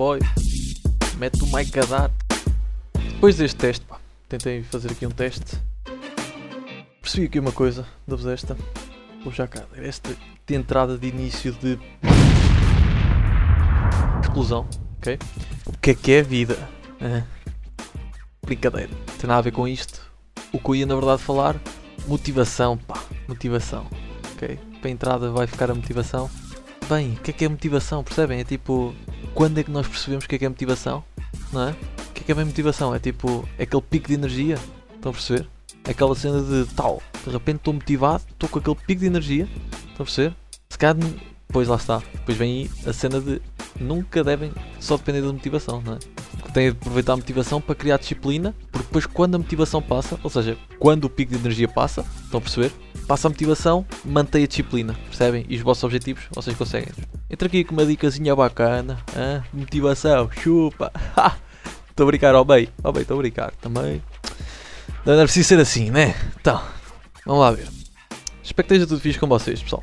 boy. Mete o mic a dar. Depois deste teste, pá, tentei fazer aqui um teste. Percebi aqui uma coisa, dou-vos esta. Vou já cá, esta de entrada de início de explosão, ok? O que é que é vida? Brincadeira, não tem nada a ver com isto. O que eu ia na verdade falar, motivação, pá, motivação, ok? Para a entrada vai ficar a motivação. Bem, o que é que é motivação? Percebem? É tipo, quando é que nós percebemos o que é que é motivação? Não é? O que é que é bem motivação? É tipo, é aquele pico de energia, estão a perceber? É aquela cena de tal, de repente estou motivado, estou com aquele pico de energia, estão a perceber? Se calhar, depois lá está, depois vem a cena de nunca devem só depender da motivação, não é? Tem de aproveitar a motivação para criar disciplina, porque depois quando a motivação passa, ou seja, quando o pico de energia passa, estão a perceber? Passa a motivação, mantém a disciplina, percebem? E os vossos objetivos, vocês conseguem. Entra aqui com uma dicasinha bacana, hein? motivação, chupa, estou a brincar, ó bem, ó bem, estou a brincar também. Não é preciso ser assim, né? Então, vamos lá ver. Espero que esteja tudo fixe com vocês, pessoal.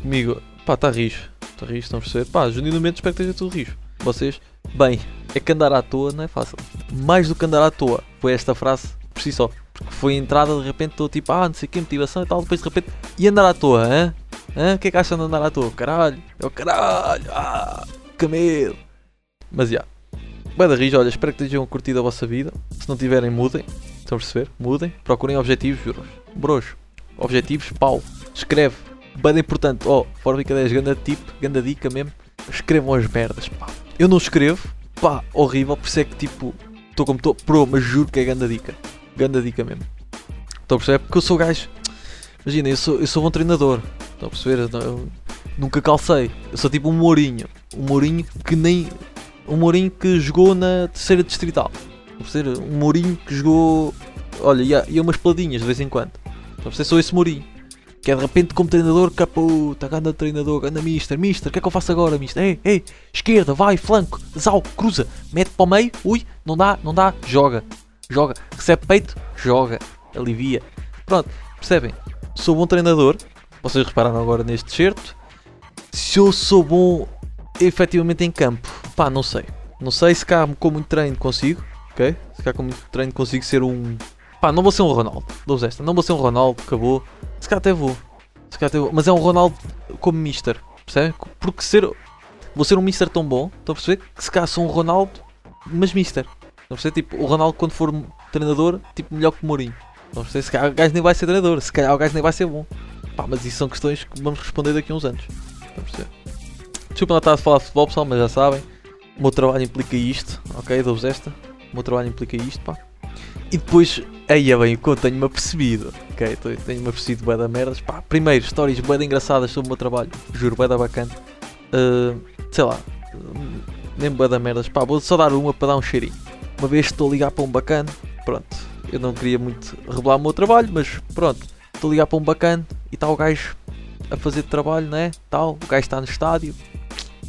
Comigo, pá, está rijo. Está rijo, estão a perceber? Pá, genuinamente espero que esteja tudo rijo. Vocês, bem, é que andar à toa não é fácil. Mais do que andar à toa, foi esta frase por si só. Porque foi entrada, de repente estou tipo, ah, não sei o que, motivação e tal. Depois de repente, e andar à toa, hã? Hã? O que é que acham de andar à toa? Caralho, é o caralho, ah, que medo. Mas já. Yeah. Da rijo, olha, espero que tenham curtido a vossa vida. Se não tiverem, mudem. Estão a perceber? Mudem. Procurem objetivos, bros. Bros. Objetivos, pau. Escreve. Bem importante. Oh, fora brincadeira, ganda tip, ganda dica mesmo. Escrevam as merdas, pá. Eu não escrevo, pá, horrível. Por isso é que tipo, estou como estou, pro, mas juro que é ganda dica. Ganda dica mesmo. Estão a perceber? Porque eu sou gajo. Imagina, eu sou, eu sou um treinador. Estão a perceber? Eu nunca calcei. Eu sou tipo um Mourinho. Um Mourinho que nem. Um Mourinho que jogou na terceira distrital. Ser um Mourinho que jogou. Olha, ia umas peladinhas de vez em quando. Estão a sou esse Mourinho. Que é de repente como treinador, caputa, ganda treinador, ganda mister, mister, o que é que eu faço agora, mister? Ei, ei, esquerda, vai, flanco, zau, cruza, mete para o meio, ui, não dá, não dá, joga, joga, recebe peito, joga, alivia. Pronto, percebem? Sou bom treinador, vocês repararam agora neste certo. Se eu sou bom efetivamente em campo, pá, não sei. Não sei se cá com muito treino consigo, ok? Se cá com muito treino consigo ser um Pá, não vou ser um Ronaldo. Dou esta. Não vou ser um Ronaldo, acabou. Se calhar até vou. Se calhar até vou. Mas é um Ronaldo como Mister. Percebe? Porque ser. Vou ser um Mister tão bom. Estão a perceber? Que se calhar sou um Ronaldo, mas Mister. A perceber? Tipo, o Ronaldo quando for treinador, tipo, melhor que o Mourinho. A perceber? Se calhar o gajo nem vai ser treinador. Se calhar o gajo nem vai ser bom. Pá, mas isso são questões que vamos responder daqui a uns anos. A perceber? Desculpa não estar a falar de futebol, pessoal, mas já sabem. O meu trabalho implica isto. Ok? Dou-vos esta. O meu trabalho implica isto, pá. E depois, aí é bem o que eu tenho-me apercebido. Ok, tenho-me apercebido bué da merdas. Pá, primeiro, histórias bué engraçadas sobre o meu trabalho. Juro, bué da bacana. Uh, sei lá, nem bué da merdas. Pá, vou só dar uma para dar um cheirinho. Uma vez estou a ligar para um bacana, pronto. Eu não queria muito revelar o meu trabalho, mas pronto. Estou a ligar para um bacana e está o gajo a fazer trabalho, né? Tal, o gajo está no estádio.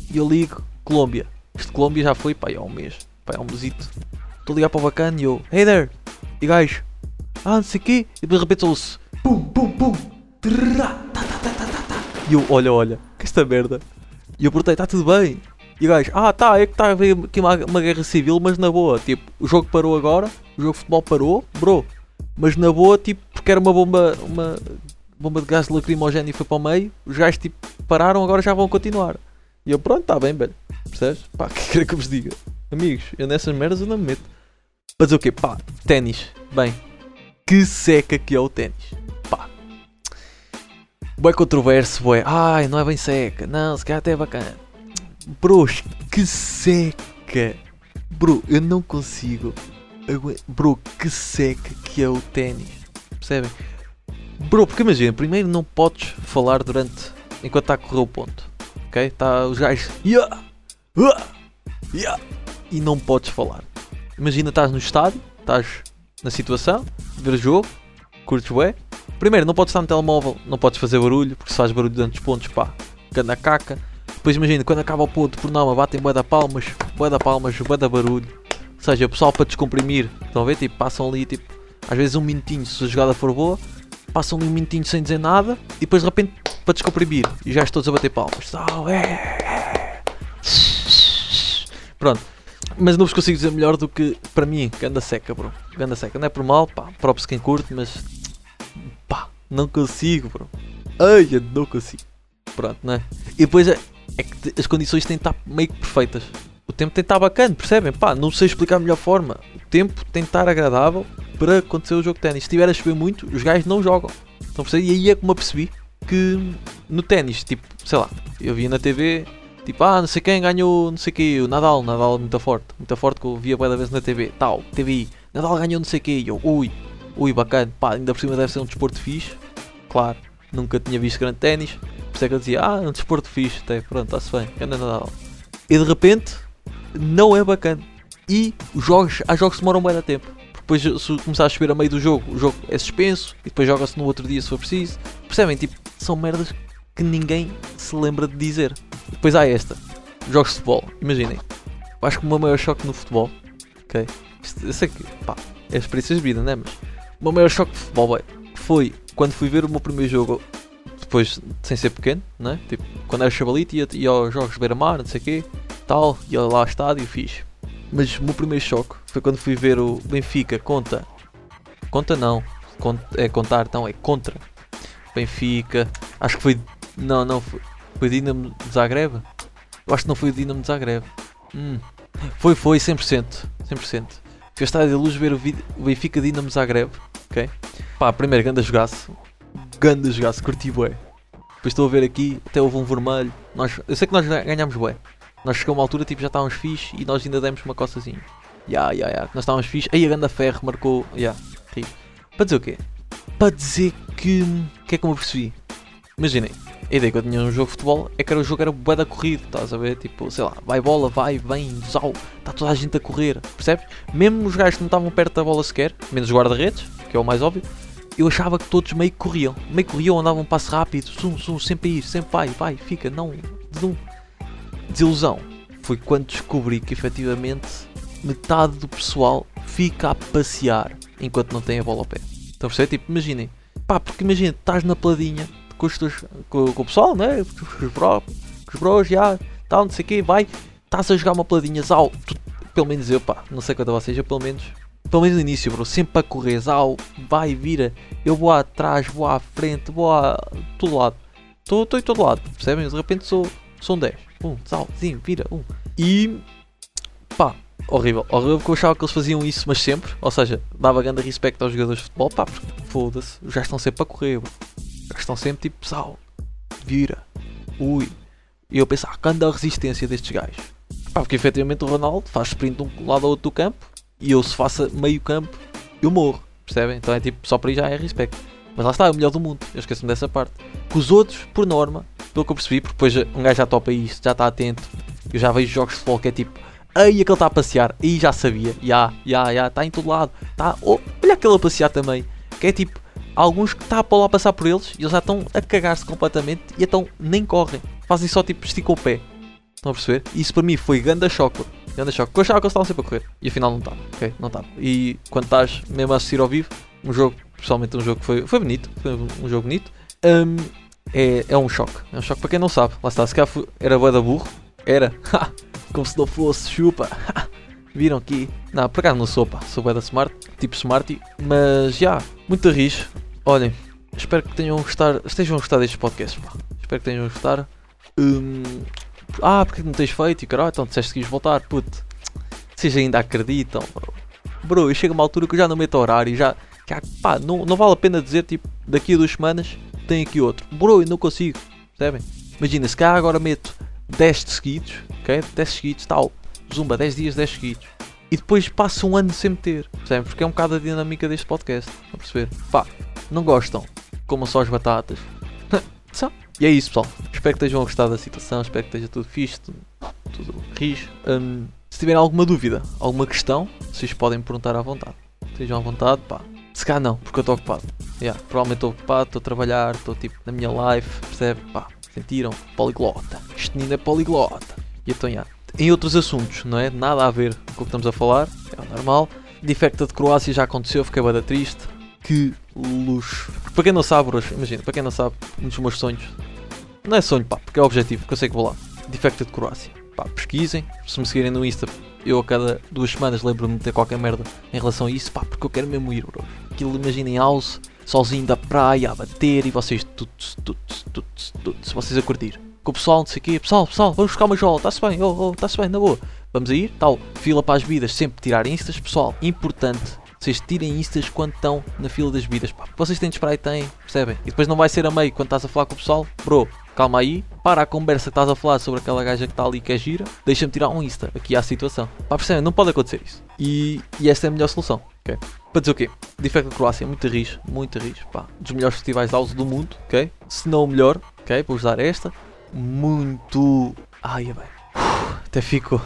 E eu ligo, Colômbia. Este Colômbia já foi, pá, há um mês. Pá, há um mesito. Estou a ligar para o bacana e eu, hey there, e gajo, ah, não sei o quê, e de repente ouço, pum, pum, pum, e eu, olha, olha, que esta merda. E eu perguntei, está tudo bem? E o gajo, ah, tá, é que está a haver aqui uma, uma guerra civil, mas na boa, tipo, o jogo parou agora, o jogo de futebol parou, bro, mas na boa, tipo, porque era uma bomba, uma bomba de gás lacrimogéneo e foi para o meio, os gajos, tipo, pararam, agora já vão continuar. E eu, pronto, está bem, velho, percebes? Pá, que quer que vos diga? Amigos, eu nessas merdas eu não me meto. Fazer o quê? Pá, ténis. Bem, que seca que é o ténis. Pá. Bué controverso, bué. Ai, não é bem seca. Não, se calhar até é bacana. Bros, que seca. Bro, eu não consigo. Bro, que seca que é o ténis. Percebem? Bro, porque imagina, primeiro não podes falar durante. enquanto está a correr o ponto. Ok? Está os gajos. Yeah! Uh, yeah! E não podes falar. Imagina, estás no estádio, estás na situação, ver o jogo, curtes bué. Primeiro, não podes estar no telemóvel, não podes fazer barulho, porque se faz barulho durante os pontos, pá, cana caca. Depois imagina, quando acaba o ponto, por não, batem bué da palmas, bué da palmas, bué da barulho. Ou seja, o pessoal para descomprimir, estão a ver? Tipo, passam ali, tipo, às vezes um minutinho, se a jogada for boa, passam ali um minutinho sem dizer nada, e depois de repente, para descomprimir, e já estou a bater palmas. Oh, é, é. Pronto. Mas não vos consigo dizer melhor do que para mim, ganda seca, bro. Ganda seca. Não é por mal, pá, próprio quem curte, mas pá, não consigo, bro. Ai, não consigo. Pronto, né? E depois é, é que as condições têm de estar meio que perfeitas. O tempo tem de estar bacana, percebem? Pá, não sei explicar a melhor forma. O tempo tem de estar agradável para acontecer o jogo de ténis. Se estiver a chover muito, os gajos não jogam. Estão a perceber? E aí é como eu percebi que no ténis, tipo, sei lá, eu via na TV, tipo, ah, não sei quem ganhou, não sei o que, o Nadal, Nadal muito forte, muito forte que eu via cada vez na TV, tal, TVI, Nadal ganhou não sei o que, eu, ui, ui, bacana, pá, ainda por cima deve ser um desporto fixe, claro, nunca tinha visto grande ténis, por isso é que eu dizia, ah, um desporto fixe, até, pronto, está-se bem, anda Nadal. E de repente, não é bacana. E os jogos, há jogos que demoram bem da tempo. Depois, se começar a chover a meio do jogo, o jogo é suspenso e depois joga-se no outro dia se for preciso. Percebem? Tipo, são merdas que ninguém se lembra de dizer. Depois há esta: jogos de futebol. Imaginem, eu acho que o meu maior choque no futebol, ok? Isto, eu sei que, pá, é experiências de vida, né? Mas o meu maior choque de futebol foi quando fui ver o meu primeiro jogo, depois, sem ser pequeno, né? Tipo, quando era chavalito, ia, ia aos jogos de beira-mar, não sei o quê, tal, ia lá ao estádio fiz. Mas o meu primeiro choque foi quando fui ver o Benfica conta. Conta não. É contar, então é contra. Benfica. Acho que foi. Não, não. Foi, foi Dinamo de Zagreb? Eu acho que não foi o Dinamo de Zagreb. Hum. Foi, foi, 100%. 100%. Fui ao estádio da luz ver o, o Benfica Dinamo de Zagreb. Ok? Pá, primeiro, ganda jogaço. Ganda jogaço, curti bué. Depois estou a ver aqui, até houve um vermelho. Nós, eu sei que nós ganhámos bué. Nós chegamos a uma altura, tipo, já estávamos fixe e nós ainda demos uma coçazinha. Ya, ya, ya. Nós estávamos fixe. Aí a Ganda Ferro marcou. Ya, yeah. Para dizer o quê? Para dizer que. O que é que eu me percebi? Imaginem, a ideia que eu tinha no jogo de futebol é que era o jogo era bué da corrida, estás a ver? Tipo, sei lá, vai bola, vai, vem, zau, está toda a gente a correr, percebes? Mesmo os gajos que não estavam perto da bola sequer, menos os guarda-redes, que é o mais óbvio, eu achava que todos meio que corriam, meio que corriam, andavam um passo rápido, zum, zum, sempre a ir, sempre vai, vai, fica, não, zum desilusão foi quando descobri que efetivamente metade do pessoal fica a passear enquanto não tem a bola ao pé. A perceber? Tipo, imaginem, pá, porque imagina, estás na peladinha com, os teus, com, com o pessoal, né? Com os bros, com os bros, já, tal, não sei o quê, vai, estás a jogar uma peladinha, zau, pelo menos eu, pá, não sei quanto a vocês, eu pelo menos, pelo menos no início, bro, sempre a correr, zau, vai, vira, eu vou atrás, vou à frente, vou a todo lado, estou em todo lado, percebem? De repente sou, sou um 10 um, salzinho, vira, um. E pá, horrível, horrível porque eu achava que eles faziam isso, mas sempre, ou seja, dava grande respeito aos jogadores de futebol, pá, porque foda-se, já estão sempre a correr, bro. já estão sempre tipo, sal, vira, ui. E eu pensava, ah, a resistência destes gajos. Pá, porque efetivamente o Ronaldo faz sprint de um lado ao outro do campo e eu se faça meio campo, eu morro, percebem? Então é tipo, só para aí já é respeito. Mas lá está, é o melhor do mundo, eu esqueço-me dessa parte. Que os outros, por norma, pelo que eu percebi, porque depois um gajo já topa isto, já está atento. Eu já vejo jogos de futebol que é tipo, aí aquele está a passear, aí já sabia, já, já, já, está em todo lado, tá, oh, olha aquele a passear também, que é tipo, alguns que está a lá passar por eles e eles já estão a cagar-se completamente e então nem correm, fazem só tipo, esticam o pé. Estão a perceber? Isso para mim foi ganda choque, ganda choque, porque eu achava que eles estavam sempre a correr e afinal não estava, ok? Não estava. E quando estás mesmo a assistir ao vivo, um jogo, pessoalmente um jogo que foi, foi bonito, foi um jogo bonito. Um, é, é um choque. É um choque para quem não sabe. Lá está, se calhar era boa da burro. Era. Como se não fosse, chupa. Viram aqui? Não, por acaso não sou, pá. Sou da smart, tipo smarty. Mas já, muito rijo. Olhem, espero que tenham gostado, estejam a gostar destes podcasts, pá. Espero que tenham gostado. Hum, ah, porque não tens feito? E caralho, então disseste que ias voltar, puto. Vocês ainda acreditam, bro. Bro, eu chego a uma altura que eu já não meto horário, já, já pá, não, não vale a pena dizer, tipo, daqui a duas semanas tem aqui outro. Bro, eu não consigo. Percebem? Imagina, se cá agora meto 10 seguidos, ok? 10 seguidos, tal. Zumba, 10 dias, 10 seguidos. E depois passa um ano sem meter. Percebem? Porque é um bocado a dinâmica deste podcast. A perceber? Pá, não gostam? Comam só as batatas. E é isso, pessoal. Espero que estejam a gostar da situação. Espero que esteja tudo fixe, tudo, tudo rijo. Um, se tiverem alguma dúvida, alguma questão, vocês podem perguntar à vontade. Estejam à vontade, pá. Se cá não, porque eu estou ocupado. Yeah, provavelmente estou ocupado, estou a trabalhar, estou tipo na minha live, percebe? Pá, sentiram? Poliglota. Este menino é poliglota. E então, yeah. Em outros assuntos, não é? Nada a ver com o que estamos a falar, é normal. Defecta de Croácia já aconteceu, fiquei bada triste. Que luxo. Para quem não sabe, hoje, imagina, para quem não sabe, um dos meus sonhos, não é sonho, pá, porque é objetivo, que eu sei que vou lá. Defecta de Croácia. pá, pesquisem. Se me seguirem no Insta, eu a cada duas semanas lembro-me de ter qualquer merda em relação a isso, pá, porque eu quero mesmo ir, bro. Aquilo, imaginem house, sozinho da praia, a bater e vocês, tuts, tuts, tuts, tuts, vocês a curtir. Com o pessoal, não sei o quê, pessoal, pessoal, vamos buscar uma jola, está-se bem, oh, oh, está-se bem, na boa. Vamos a ir, tal, fila para as vidas, sempre tirar instas, pessoal, importante. Vocês tirem instas quando estão na fila das vidas, pá. Vocês têm de esperar e têm, percebem? E depois não vai ser a meio quando estás a falar com o pessoal, bro, calma aí, para a conversa que estás a falar sobre aquela gaja que está ali que é gira, deixa-me tirar um Insta, aqui a situação. Pá, percebem? Não pode acontecer isso. E, e esta é a melhor solução, ok? Para dizer o quê? Defecto da Croácia, muito rijo, muito rijo, pá. Dos melhores festivais de house do mundo, ok? Se não o melhor, ok? Vou usar esta. Muito. Ai, é bem. Até fico.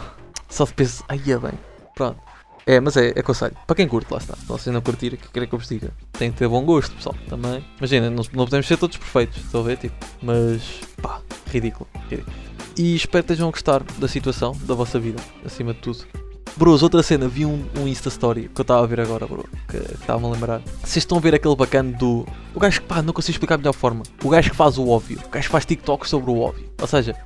Só de penso. Ai, é bem. Pronto. É, mas é, é aconselho. Para quem curte, lá está. Se vocês não curtirem, o que querem que eu vos diga? Tem que ter bom gosto, pessoal. Também. Imagina, não, não podemos ser todos perfeitos, estou a ver? Tipo, mas. pá, ridículo. ridículo. E espero que estejam a gostar da situação, da vossa vida, acima de tudo. Bros, outra cena, vi um, um Insta Story que eu estava a ver agora, bro, que estava-me a lembrar. Vocês estão a ver aquele bacana do. O gajo que, pá, não consigo explicar a melhor forma. O gajo que faz o óbvio. O gajo que faz TikTok sobre o óbvio. Ou seja,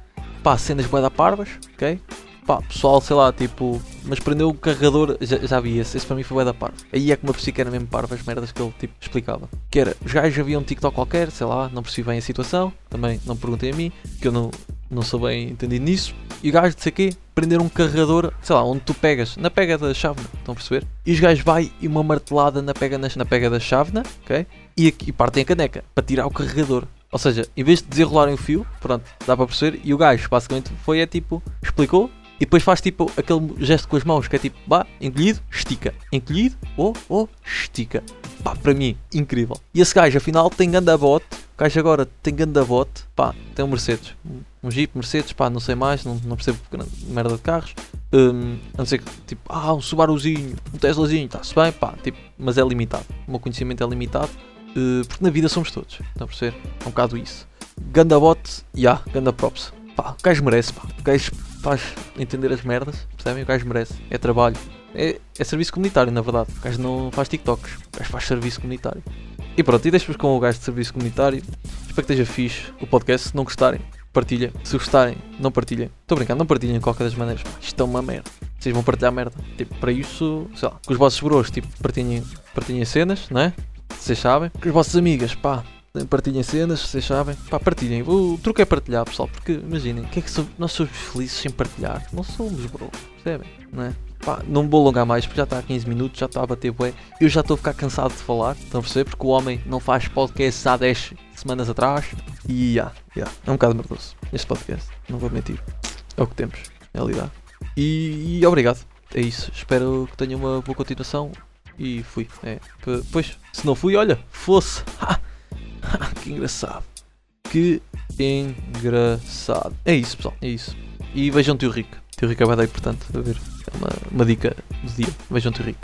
pá, cenas bué da parvas, ok? Pá, pessoal, sei lá, tipo, mas prendeu o carregador, já, já vi esse, esse para mim foi bué da parva. Aí é que me apercebi que era mesmo parva as merdas que ele, tipo, explicava. Que era, os gajos haviam um TikTok qualquer, sei lá, não percebi bem a situação, também não perguntei a mim, que eu não, não sou bem entendido nisso. E o gajo, de sei quê, prender um carregador, sei lá, onde tu pegas, na pega da chávena, estão a perceber? E os gajos vai e uma martelada na pega, na, na pega da chávena, ok? E, aqui, e partem a caneca, para tirar o carregador. Ou seja, em vez de desenrolarem o fio, pronto, dá para perceber, e o gajo basicamente foi, é tipo, explicou, e depois faz tipo aquele gesto com as mãos que é tipo, bah, encolhido, estica. Encolhido, oh, oh, estica. Pá, para mim, incrível. E esse gajo afinal tem ganda bote. O gajo agora tem ganda bote. Pá, tem um Mercedes. Um Jeep Mercedes, pá, não sei mais, não, não percebo merda de carros. Um, a não ser que, tipo, ah, um Subaruzinho, um Teslazinho, está-se bem, pá, tipo, mas é limitado. O meu conhecimento é limitado. Uh, porque na vida somos todos, estão a perceber? É um bocado isso. Ganda bote, ya, yeah, ganda props. Pá, o gajo merece, pá. O gajo faz entender as merdas, percebem? O gajo merece. É trabalho. É, é serviço comunitário, na verdade. O gajo não faz TikToks. O gajo faz serviço comunitário. E pronto, e deixo-vos com o gajo de serviço comunitário. Espero que esteja fixe o podcast. Se não gostarem, partilha. Se gostarem, não partilhem. Estou brincando, não partilhem de qualquer das maneiras. Isto é uma merda. Vocês vão partilhar merda. Tipo, para isso, sei lá, com os vossos bros, tipo, partilhem, partilhem cenas, não é? Vocês sabem. Com as vossas amigas, pá, partilhem cenas, vocês sabem. Pá, partilhem. O truque é partilhar, pessoal, porque imaginem, que é que nós somos felizes sem partilhar? Não somos, bro. Percebem? Não é? Pá, não vou alongar mais porque já está a 15 minutos, já está a bater bué. Eu já estou a ficar cansado de falar, estão a perceber? Porque o homem não faz podcast há 10 semanas atrás. E yeah, yeah, é um bocado merdoso este podcast, não vou mentir. É o que temos, é lidar. E, e obrigado, é isso. Espero que tenham uma boa continuação. E fui. É, pois, se não fui, olha, fosse. que engraçado. Que engraçado. É isso, pessoal. É isso. E vejam Tio Rico. Tio Rico é bem portanto, a ver. É uma, uma dica do dia. Vejam Tio Rico.